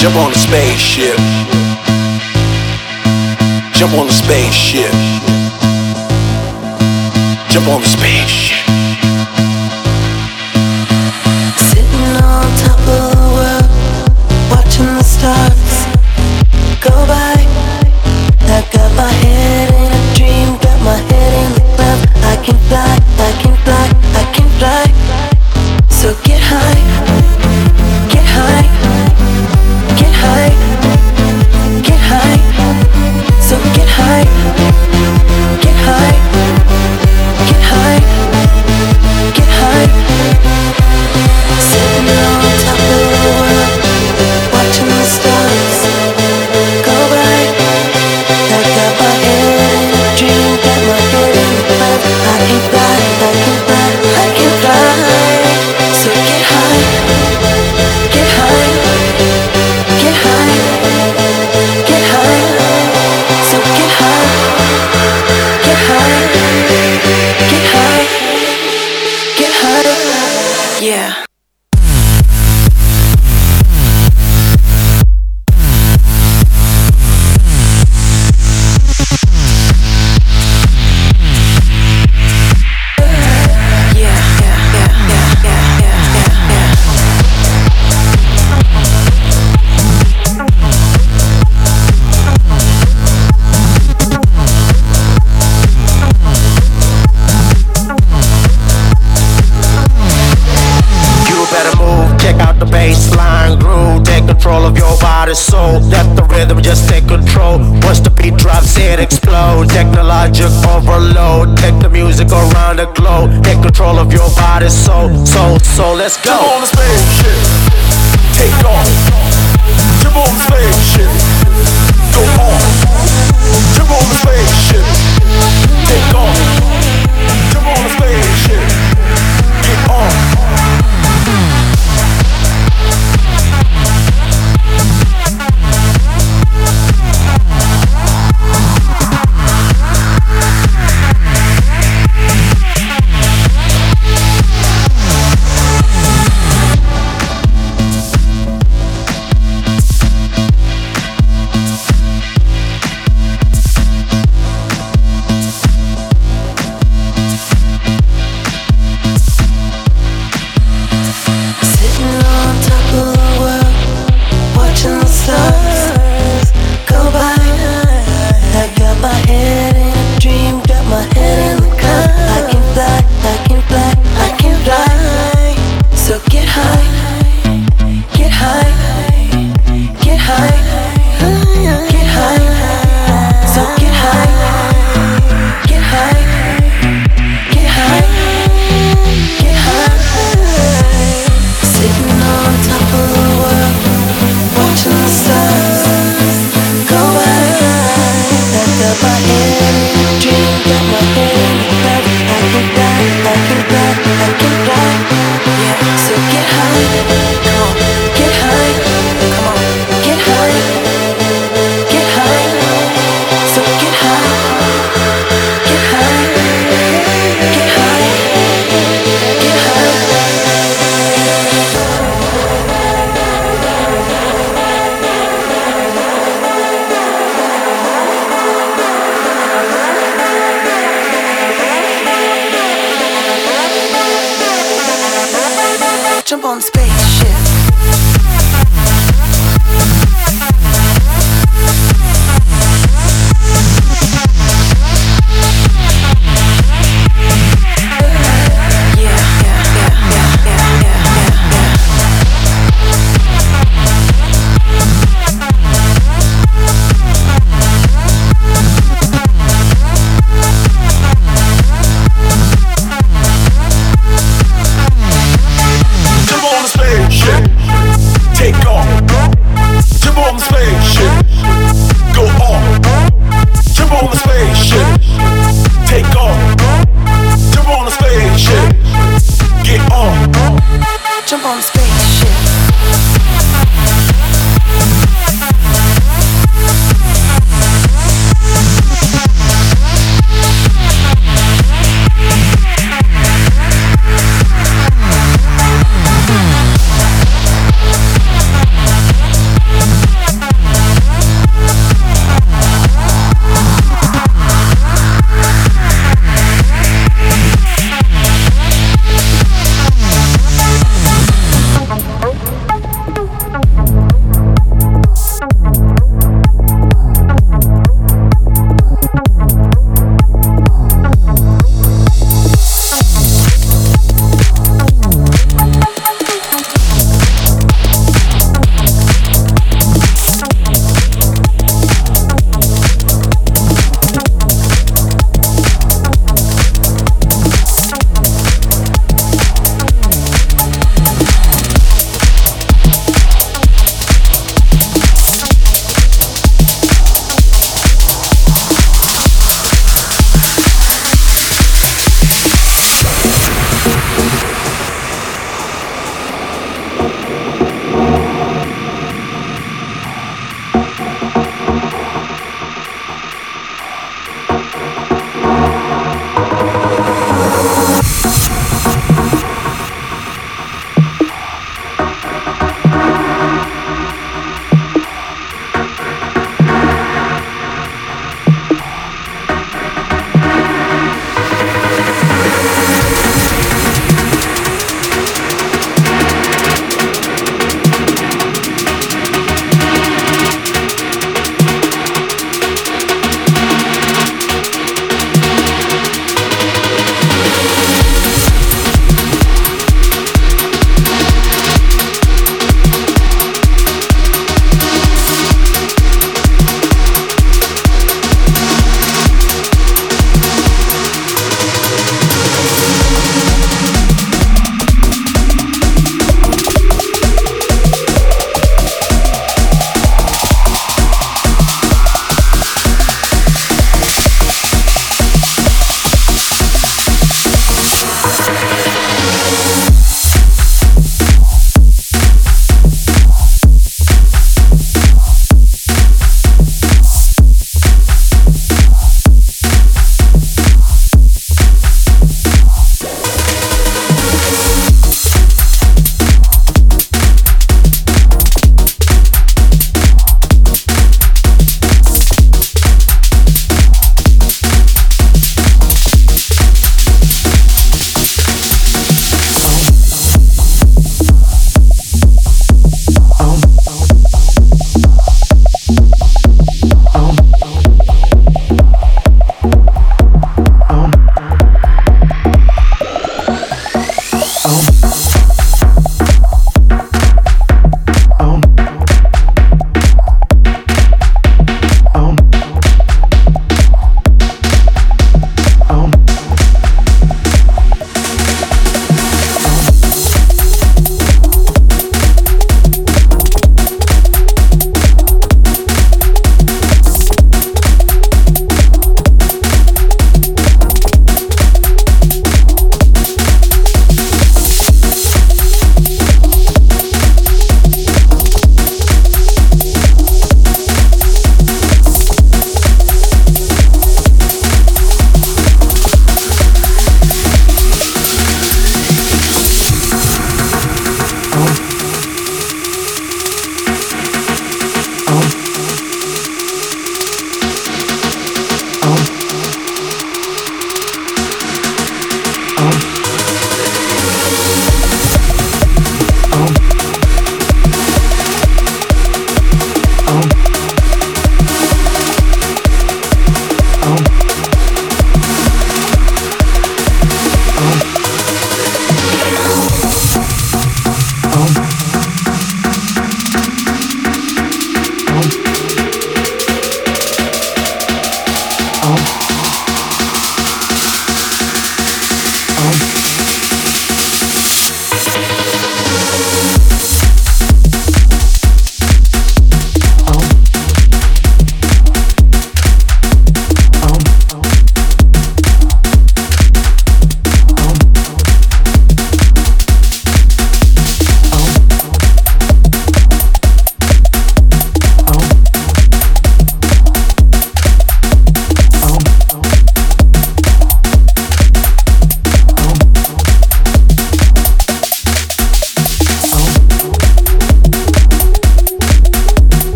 Jump on the spaceship. Jump on the spaceship. Jump on the spaceship. Sitting on top of the world, watching the stars go by. I got my head in a dream, got my head in the clouds. I can fly. heart soul. Let the rhythm just take control. Once the beat drops, it explodes. Technologic overload. Take the music around the globe. Take control of your body, soul, soul, soul. Let's go. Jump on the spaceship, take off. Jump on the spaceship, go on. Jump on the spaceship, take off.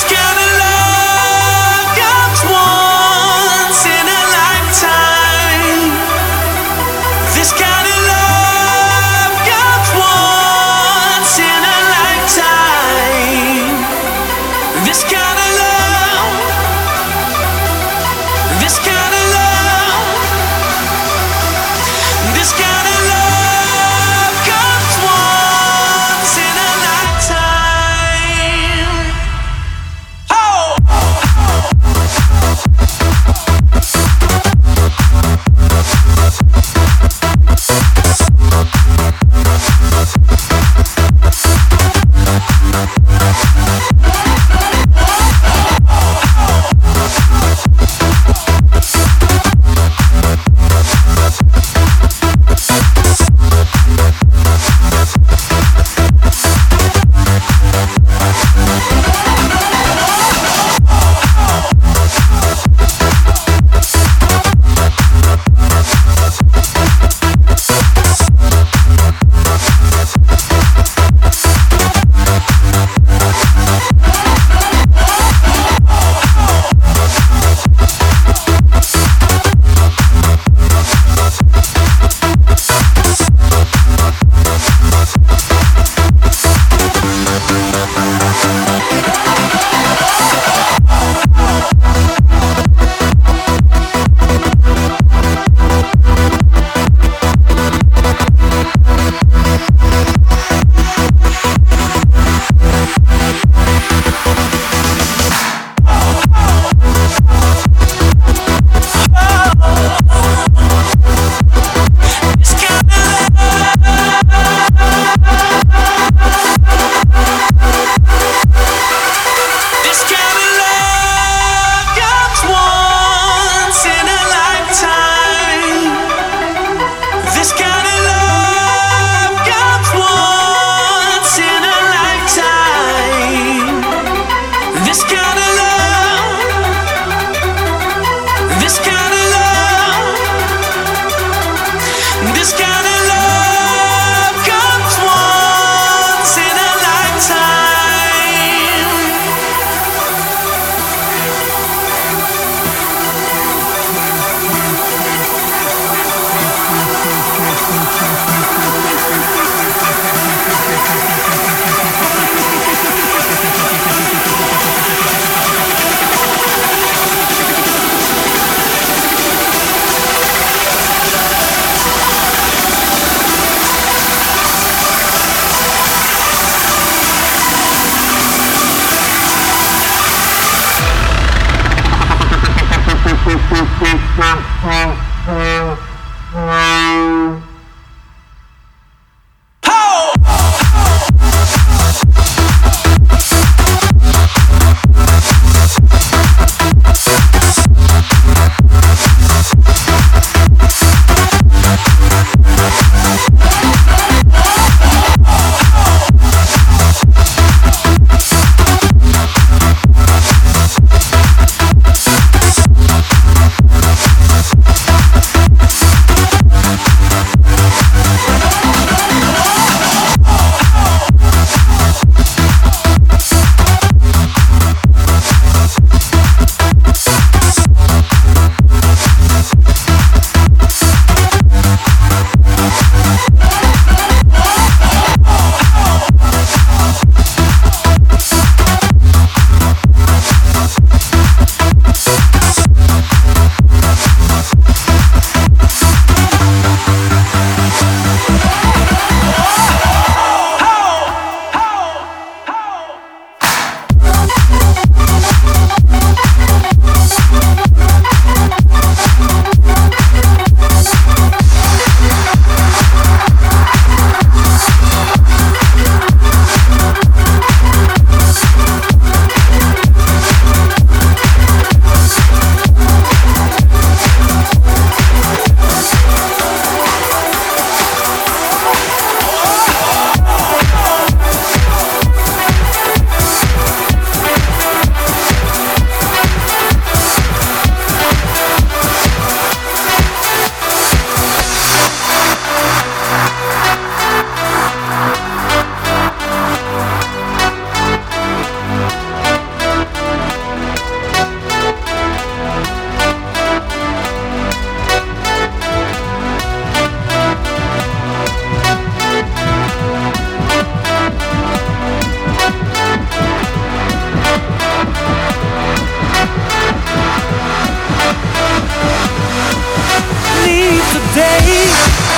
sky. The